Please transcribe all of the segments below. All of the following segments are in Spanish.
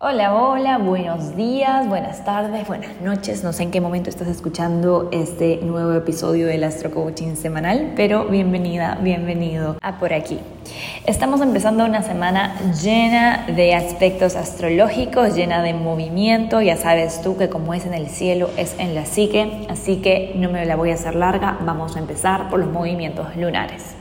Hola, hola, buenos días, buenas tardes, buenas noches. No sé en qué momento estás escuchando este nuevo episodio del Astro Coaching semanal, pero bienvenida, bienvenido a por aquí. Estamos empezando una semana llena de aspectos astrológicos, llena de movimiento. Ya sabes tú que como es en el cielo, es en la psique, así que no me la voy a hacer larga. Vamos a empezar por los movimientos lunares.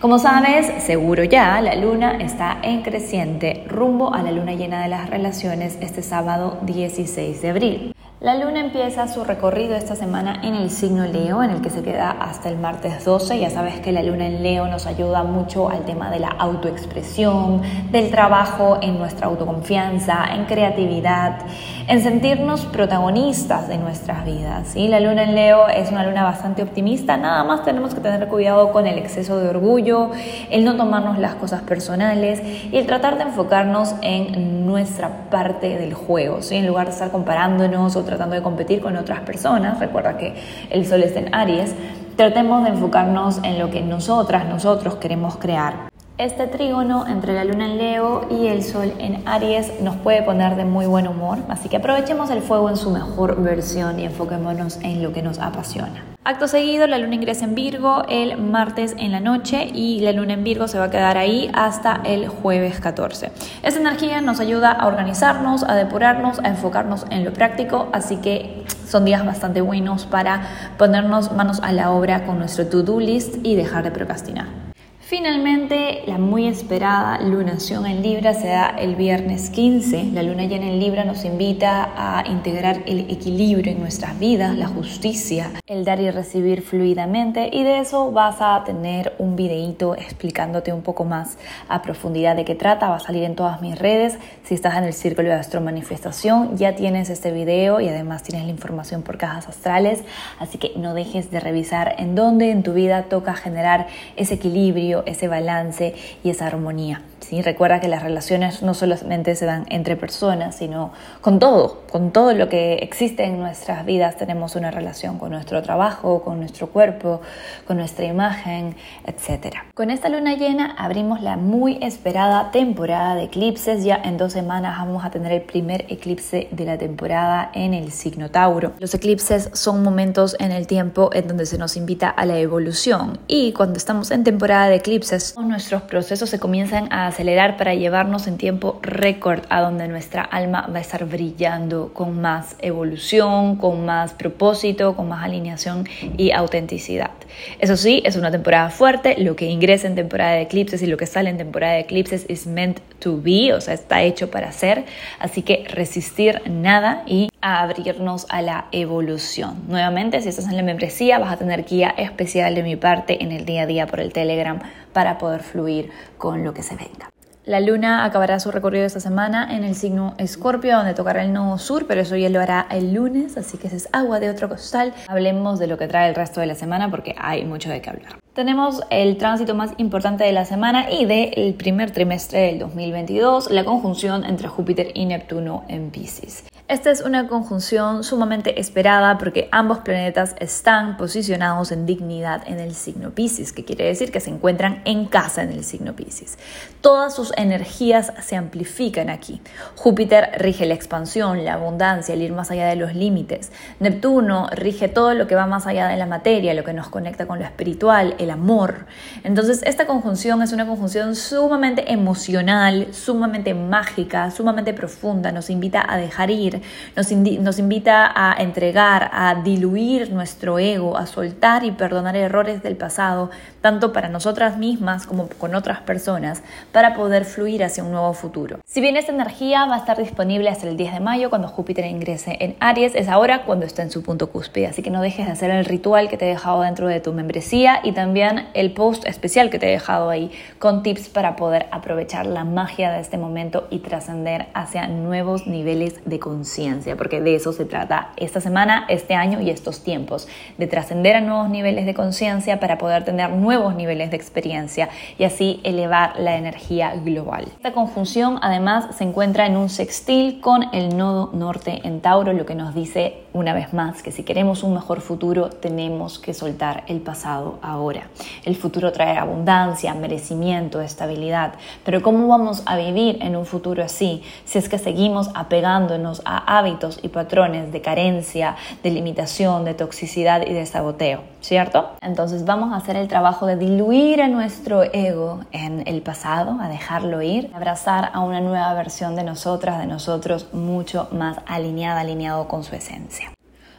Como sabes, seguro ya, la luna está en creciente rumbo a la luna llena de las relaciones este sábado 16 de abril. La luna empieza su recorrido esta semana en el signo Leo, en el que se queda hasta el martes 12. Ya sabes que la luna en Leo nos ayuda mucho al tema de la autoexpresión, del trabajo en nuestra autoconfianza, en creatividad, en sentirnos protagonistas de nuestras vidas. Y La luna en Leo es una luna bastante optimista, nada más tenemos que tener cuidado con el exceso de orgullo, el no tomarnos las cosas personales y el tratar de enfocarnos en nuestra parte del juego, ¿sí? en lugar de estar comparándonos o tratando de competir con otras personas, recuerda que el sol está en Aries, tratemos de enfocarnos en lo que nosotras, nosotros queremos crear. Este trígono entre la luna en Leo y el sol en Aries nos puede poner de muy buen humor, así que aprovechemos el fuego en su mejor versión y enfoquémonos en lo que nos apasiona. Acto seguido, la luna ingresa en Virgo el martes en la noche y la luna en Virgo se va a quedar ahí hasta el jueves 14. Esta energía nos ayuda a organizarnos, a depurarnos, a enfocarnos en lo práctico, así que son días bastante buenos para ponernos manos a la obra con nuestro to-do list y dejar de procrastinar. Finalmente, la muy esperada lunación en Libra se da el viernes 15. La luna llena en Libra nos invita a integrar el equilibrio en nuestras vidas, la justicia, el dar y recibir fluidamente y de eso vas a tener un videíto explicándote un poco más a profundidad de qué trata. Va a salir en todas mis redes. Si estás en el círculo de Astro Manifestación, ya tienes este video y además tienes la información por cajas astrales. Así que no dejes de revisar en dónde en tu vida toca generar ese equilibrio ese balance y esa armonía. ¿Sí? Recuerda que las relaciones no solamente se dan entre personas, sino con todo, con todo lo que existe en nuestras vidas tenemos una relación con nuestro trabajo, con nuestro cuerpo, con nuestra imagen, etc. Con esta luna llena abrimos la muy esperada temporada de eclipses. Ya en dos semanas vamos a tener el primer eclipse de la temporada en el signo Tauro. Los eclipses son momentos en el tiempo en donde se nos invita a la evolución y cuando estamos en temporada de eclipses, nuestros procesos se comienzan a acelerar para llevarnos en tiempo récord a donde nuestra alma va a estar brillando con más evolución, con más propósito, con más alineación y autenticidad. Eso sí, es una temporada fuerte, lo que ingresa en temporada de eclipses y lo que sale en temporada de eclipses es meant to be, o sea, está hecho para ser, así que resistir nada y abrirnos a la evolución. Nuevamente, si estás en la membresía, vas a tener guía especial de mi parte en el día a día por el Telegram para poder fluir con lo que se venga. La luna acabará su recorrido esta semana en el signo Escorpio, donde tocará el nodo sur, pero eso ya lo hará el lunes, así que ese es agua de otro costal. Hablemos de lo que trae el resto de la semana porque hay mucho de qué hablar. Tenemos el tránsito más importante de la semana y del primer trimestre del 2022, la conjunción entre Júpiter y Neptuno en Pisces. Esta es una conjunción sumamente esperada porque ambos planetas están posicionados en dignidad en el signo Pisces, que quiere decir que se encuentran en casa en el signo Pisces. Todas sus energías se amplifican aquí. Júpiter rige la expansión, la abundancia, el ir más allá de los límites. Neptuno rige todo lo que va más allá de la materia, lo que nos conecta con lo espiritual, el amor. Entonces, esta conjunción es una conjunción sumamente emocional, sumamente mágica, sumamente profunda, nos invita a dejar ir nos, invita a entregar, a diluir nuestro ego, a soltar y perdonar errores del pasado, tanto para nosotras mismas como con otras personas, para poder fluir hacia un nuevo futuro. Si bien esta energía va a estar disponible hasta el 10 de mayo, cuando Júpiter ingrese en Aries, es ahora cuando está en su punto cúspide, así que no dejes de hacer el ritual que te he dejado dentro de tu membresía y también el post especial que te he dejado ahí con tips para poder aprovechar la magia de este momento y trascender hacia nuevos niveles de conciencia conciencia, porque de eso se trata esta semana, este año y estos tiempos, de trascender a nuevos niveles de conciencia para poder tener nuevos niveles de experiencia y así elevar la energía global. Esta conjunción además se encuentra en un sextil con el nodo norte en Tauro, lo que nos dice una vez más que si queremos un mejor futuro tenemos que soltar el pasado ahora. El futuro trae abundancia, merecimiento, estabilidad, pero ¿cómo vamos a vivir en un futuro así si es que seguimos apegándonos a hábitos y patrones de carencia, de limitación, de toxicidad y de saboteo, ¿cierto? Entonces vamos a hacer el trabajo de diluir a nuestro ego en el pasado, a dejarlo ir, abrazar a una nueva versión de nosotras, de nosotros mucho más alineada, alineado con su esencia.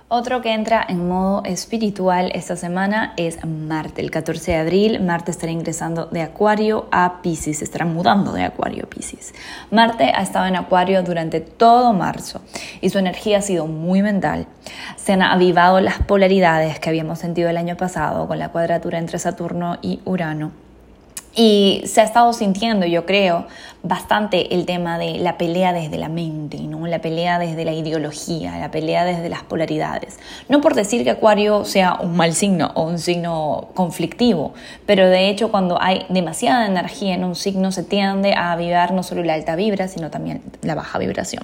Otro que entra en modo espiritual esta semana es Marte. El 14 de abril, Marte estará ingresando de Acuario a Pisces, estará mudando de Acuario a Pisces. Marte ha estado en Acuario durante todo marzo y su energía ha sido muy mental. Se han avivado las polaridades que habíamos sentido el año pasado con la cuadratura entre Saturno y Urano. Y se ha estado sintiendo, yo creo, bastante el tema de la pelea desde la mente, ¿no? la pelea desde la ideología, la pelea desde las polaridades. No por decir que Acuario sea un mal signo o un signo conflictivo, pero de hecho cuando hay demasiada energía en un signo se tiende a avivar no solo la alta vibra, sino también la baja vibración.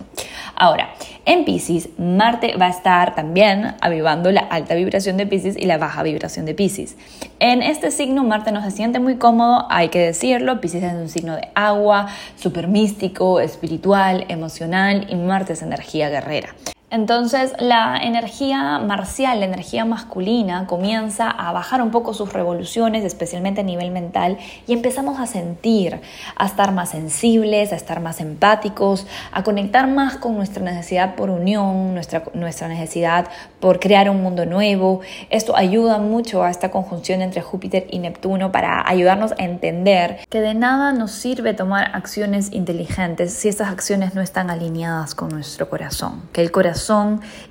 Ahora, en Pisces, Marte va a estar también avivando la alta vibración de Pisces y la baja vibración de Pisces. En este signo, Marte no se siente muy cómodo, que decirlo. Pisces es un signo de agua, súper místico, espiritual, emocional y Marte es energía guerrera. Entonces la energía marcial, la energía masculina comienza a bajar un poco sus revoluciones, especialmente a nivel mental, y empezamos a sentir, a estar más sensibles, a estar más empáticos, a conectar más con nuestra necesidad por unión, nuestra, nuestra necesidad por crear un mundo nuevo. Esto ayuda mucho a esta conjunción entre Júpiter y Neptuno para ayudarnos a entender que de nada nos sirve tomar acciones inteligentes si estas acciones no están alineadas con nuestro corazón, que el corazón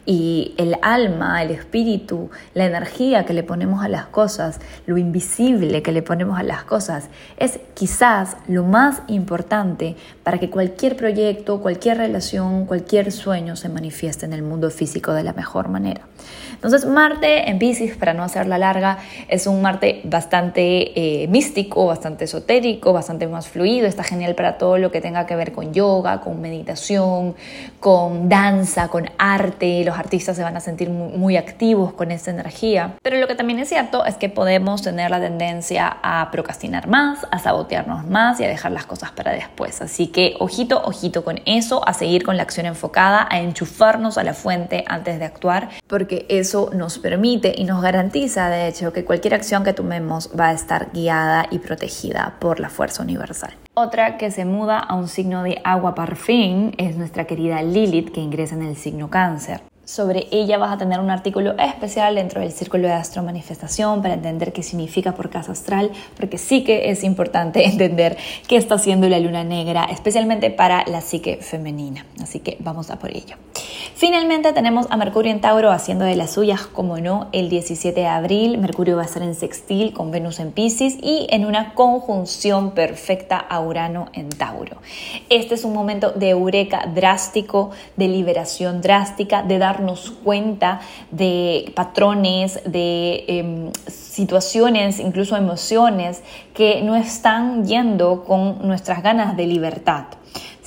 y el alma, el espíritu, la energía que le ponemos a las cosas, lo invisible que le ponemos a las cosas, es quizás lo más importante para que cualquier proyecto, cualquier relación, cualquier sueño se manifieste en el mundo físico de la mejor manera. Entonces Marte en Pisces, para no hacerla larga, es un Marte bastante eh, místico, bastante esotérico, bastante más fluido, está genial para todo lo que tenga que ver con yoga, con meditación, con danza, con arte, los artistas se van a sentir muy, activos con esa energía. Pero lo que también es cierto es que podemos tener la tendencia a procrastinar más, a sabotearnos más y a dejar las cosas para después. Así que ojito, ojito con eso, a seguir con la acción enfocada, a enchufarnos a la fuente antes de actuar, porque eso nos permite y nos garantiza, de hecho, que cualquier acción que tomemos va a estar guiada y protegida por la fuerza universal. Otra que se muda a un signo de agua par fin es nuestra querida Lilith que ingresa en el signo cáncer. Sobre ella vas a tener un artículo especial dentro del Círculo de Astro Manifestación para entender qué significa por casa astral, porque sí que es importante entender qué está haciendo la luna negra, especialmente para la psique femenina. Así que vamos a por ello. Finalmente tenemos a Mercurio en Tauro haciendo de las suyas, como no, el 17 de abril. Mercurio va a estar en sextil con Venus en Pisces y en una conjunción perfecta a Urano en Tauro. Este es un momento de eureka drástico, de liberación drástica, de dar cuenta de patrones, de em, situaciones, incluso emociones que no están yendo con nuestras ganas de libertad.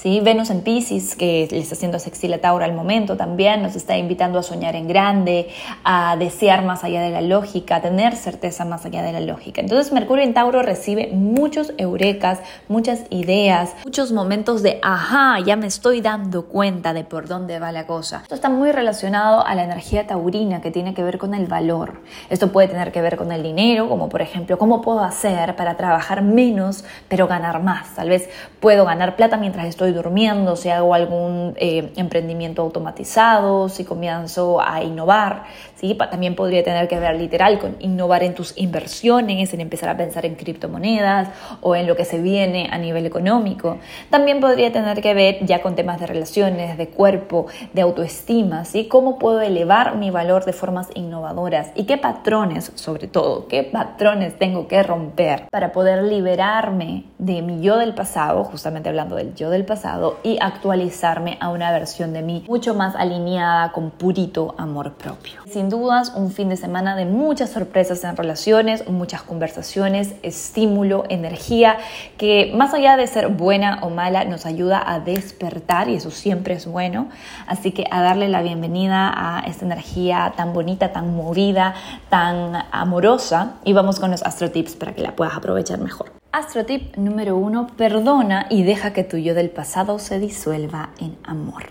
Venus en Pisces, que le está haciendo sextil a Tauro al momento también, nos está invitando a soñar en grande, a desear más allá de la lógica, a tener certeza más allá de la lógica. Entonces Mercurio en Tauro recibe muchos eurekas, muchas ideas, muchos momentos de, ajá, ya me estoy dando cuenta de por dónde va la cosa. Esto está muy relacionado a la energía taurina que tiene que ver con el valor. Esto puede tener que ver con el dinero, como por ejemplo, ¿cómo puedo hacer para trabajar menos pero ganar más? Tal vez puedo ganar plata mientras estoy durmiendo, si hago algún eh, emprendimiento automatizado, si comienzo a innovar, ¿sí? también podría tener que ver literal con innovar en tus inversiones, en empezar a pensar en criptomonedas o en lo que se viene a nivel económico. También podría tener que ver ya con temas de relaciones, de cuerpo, de autoestima, ¿sí? cómo puedo elevar mi valor de formas innovadoras y qué patrones, sobre todo, qué patrones tengo que romper para poder liberarme de mi yo del pasado, justamente hablando del yo del pasado, y actualizarme a una versión de mí mucho más alineada con purito amor propio. Sin dudas, un fin de semana de muchas sorpresas en relaciones, muchas conversaciones, estímulo, energía, que más allá de ser buena o mala, nos ayuda a despertar y eso siempre es bueno. Así que a darle la bienvenida a esta energía tan bonita, tan movida, tan amorosa y vamos con los astro tips para que la puedas aprovechar mejor. Astro tip número uno, perdona y deja que tu yo del pasado se disuelva en amor.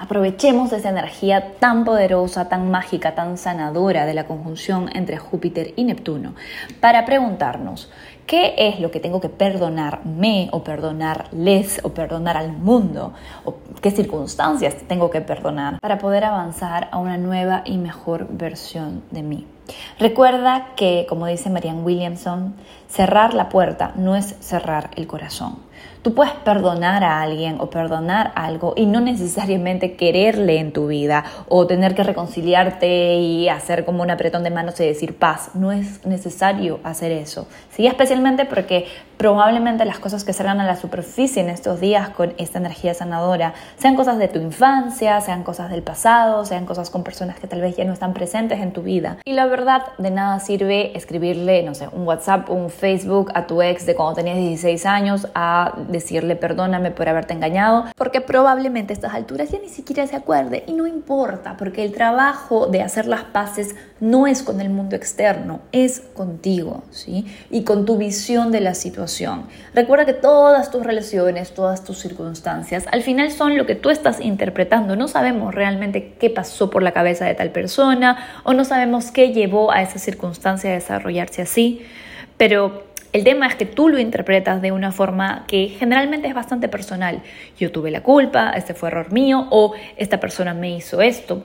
Aprovechemos esa energía tan poderosa, tan mágica, tan sanadora de la conjunción entre Júpiter y Neptuno para preguntarnos, ¿qué es lo que tengo que perdonarme o perdonarles o perdonar al mundo? ¿O qué circunstancias tengo que perdonar para poder avanzar a una nueva y mejor versión de mí? Recuerda que, como dice Marianne Williamson, cerrar la puerta no es cerrar el corazón. Tú puedes perdonar a alguien o perdonar algo y no necesariamente quererle en tu vida o tener que reconciliarte y hacer como un apretón de manos y decir paz. No es necesario hacer eso. Sí, especialmente porque probablemente las cosas que salgan a la superficie en estos días con esta energía sanadora sean cosas de tu infancia, sean cosas del pasado, sean cosas con personas que tal vez ya no están presentes en tu vida. Y la verdad, de nada sirve escribirle, no sé, un WhatsApp, un Facebook a tu ex de cuando tenías 16 años a decirle perdóname por haberte engañado, porque probablemente a estas alturas ya ni siquiera se acuerde y no importa, porque el trabajo de hacer las paces no es con el mundo externo, es contigo, ¿sí? Y con tu visión de la situación. Recuerda que todas tus relaciones, todas tus circunstancias, al final son lo que tú estás interpretando. No sabemos realmente qué pasó por la cabeza de tal persona o no sabemos qué llevó a esa circunstancia a desarrollarse así, pero el tema es que tú lo interpretas de una forma que generalmente es bastante personal. Yo tuve la culpa, este fue error mío o esta persona me hizo esto.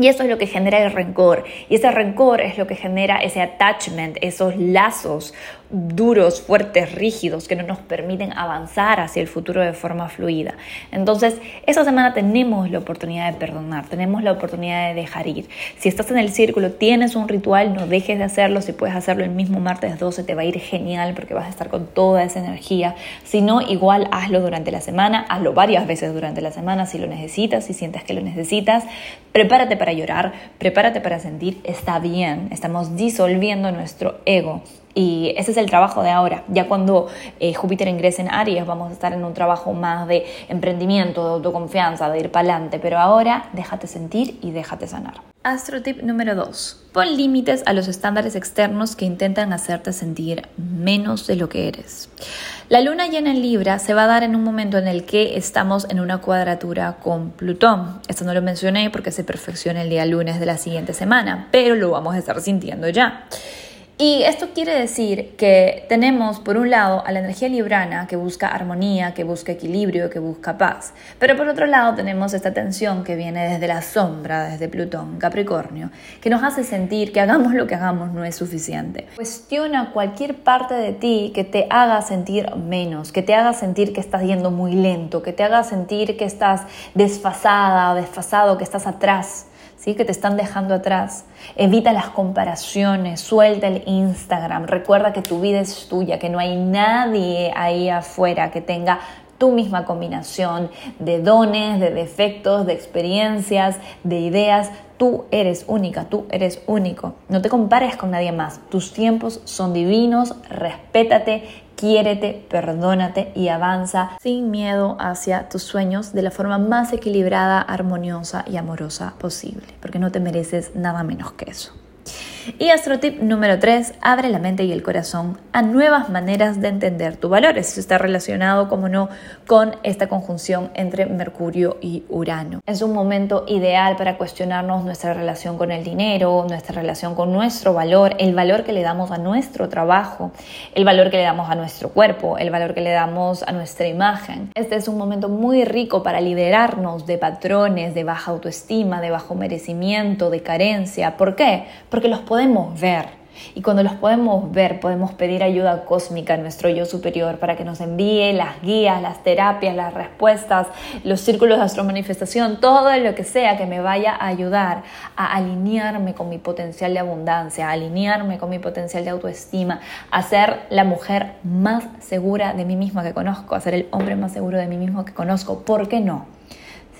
Y eso es lo que genera el rencor. Y ese rencor es lo que genera ese attachment, esos lazos duros, fuertes, rígidos, que no nos permiten avanzar hacia el futuro de forma fluida. Entonces, esta semana tenemos la oportunidad de perdonar, tenemos la oportunidad de dejar ir. Si estás en el círculo, tienes un ritual, no dejes de hacerlo. Si puedes hacerlo el mismo martes 12, te va a ir genial porque vas a estar con toda esa energía. Si no, igual hazlo durante la semana, hazlo varias veces durante la semana si lo necesitas, si sientes que lo necesitas. Prepárate para llorar, prepárate para sentir, está bien, estamos disolviendo nuestro ego y ese es el trabajo de ahora. Ya cuando eh, Júpiter ingrese en Aries vamos a estar en un trabajo más de emprendimiento, de autoconfianza, de ir para adelante. Pero ahora déjate sentir y déjate sanar. Astro tip número 2. Pon límites a los estándares externos que intentan hacerte sentir menos de lo que eres. La luna llena en Libra se va a dar en un momento en el que estamos en una cuadratura con Plutón. Esto no lo mencioné porque se perfecciona el día lunes de la siguiente semana, pero lo vamos a estar sintiendo ya. Y esto quiere decir que tenemos, por un lado, a la energía librana que busca armonía, que busca equilibrio, que busca paz. Pero por otro lado, tenemos esta tensión que viene desde la sombra, desde Plutón, Capricornio, que nos hace sentir que hagamos lo que hagamos no es suficiente. Cuestiona cualquier parte de ti que te haga sentir menos, que te haga sentir que estás yendo muy lento, que te haga sentir que estás desfasada o desfasado, que estás atrás que te están dejando atrás. Evita las comparaciones, suelta el Instagram, recuerda que tu vida es tuya, que no hay nadie ahí afuera que tenga tu misma combinación de dones, de defectos, de experiencias, de ideas. Tú eres única, tú eres único. No te compares con nadie más. Tus tiempos son divinos, respétate, quiérete, perdónate y avanza sin miedo hacia tus sueños de la forma más equilibrada, armoniosa y amorosa posible, porque no te mereces nada menos que eso. Y astrotip número 3, abre la mente y el corazón a nuevas maneras de entender tu valor. Eso está relacionado, como no, con esta conjunción entre Mercurio y Urano. Es un momento ideal para cuestionarnos nuestra relación con el dinero, nuestra relación con nuestro valor, el valor que le damos a nuestro trabajo, el valor que le damos a nuestro cuerpo, el valor que le damos a nuestra imagen. Este es un momento muy rico para liberarnos de patrones de baja autoestima, de bajo merecimiento, de carencia. ¿Por qué? Porque los podemos ver. Y cuando los podemos ver, podemos pedir ayuda cósmica a nuestro yo superior para que nos envíe las guías, las terapias, las respuestas, los círculos de astromanifestación, todo lo que sea que me vaya a ayudar a alinearme con mi potencial de abundancia, a alinearme con mi potencial de autoestima, a ser la mujer más segura de mí misma que conozco, a ser el hombre más seguro de mí mismo que conozco. ¿Por qué no?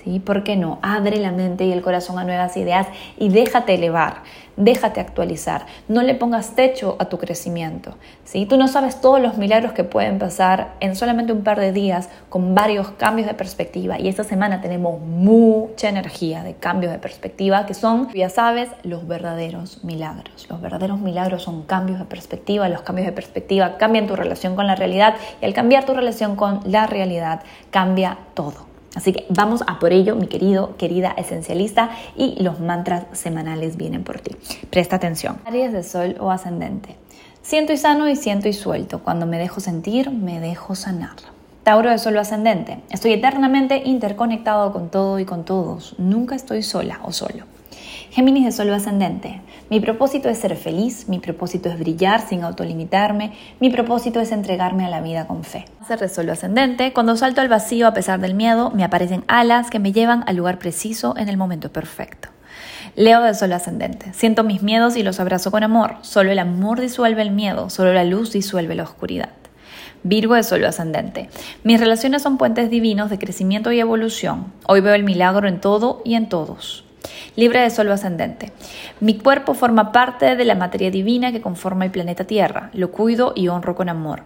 ¿Sí? ¿Por qué no? Abre la mente y el corazón a nuevas ideas y déjate elevar, déjate actualizar. No le pongas techo a tu crecimiento. ¿sí? Tú no sabes todos los milagros que pueden pasar en solamente un par de días con varios cambios de perspectiva. Y esta semana tenemos mucha energía de cambios de perspectiva que son, ya sabes, los verdaderos milagros. Los verdaderos milagros son cambios de perspectiva. Los cambios de perspectiva cambian tu relación con la realidad y al cambiar tu relación con la realidad cambia todo. Así que vamos a por ello, mi querido, querida esencialista, y los mantras semanales vienen por ti. Presta atención. Áreas de sol o ascendente. Siento y sano y siento y suelto. Cuando me dejo sentir, me dejo sanar. Tauro de sol o ascendente. Estoy eternamente interconectado con todo y con todos. Nunca estoy sola o solo. Géminis de Sol ascendente. Mi propósito es ser feliz, mi propósito es brillar sin autolimitarme, mi propósito es entregarme a la vida con fe. Ser Sol ascendente. Cuando salto al vacío a pesar del miedo, me aparecen alas que me llevan al lugar preciso en el momento perfecto. Leo de Sol ascendente. Siento mis miedos y los abrazo con amor. Solo el amor disuelve el miedo, solo la luz disuelve la oscuridad. Virgo de Sol ascendente. Mis relaciones son puentes divinos de crecimiento y evolución. Hoy veo el milagro en todo y en todos. Libre de sol ascendente. Mi cuerpo forma parte de la materia divina que conforma el planeta Tierra. Lo cuido y honro con amor.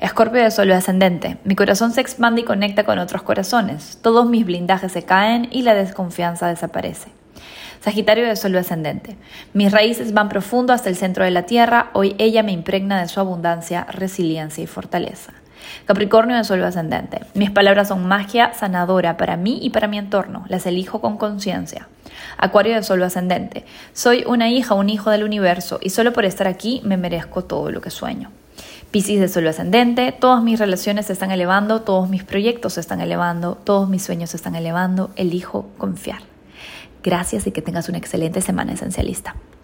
Escorpio de sol ascendente. Mi corazón se expande y conecta con otros corazones. Todos mis blindajes se caen y la desconfianza desaparece. Sagitario de sol ascendente. Mis raíces van profundo hasta el centro de la tierra. Hoy ella me impregna de su abundancia, resiliencia y fortaleza. Capricornio de Sol ascendente. Mis palabras son magia sanadora para mí y para mi entorno. Las elijo con conciencia. Acuario de Sol ascendente. Soy una hija, un hijo del universo y solo por estar aquí me merezco todo lo que sueño. Piscis de Sol ascendente. Todas mis relaciones se están elevando, todos mis proyectos se están elevando, todos mis sueños se están elevando. Elijo confiar. Gracias y que tengas una excelente semana esencialista.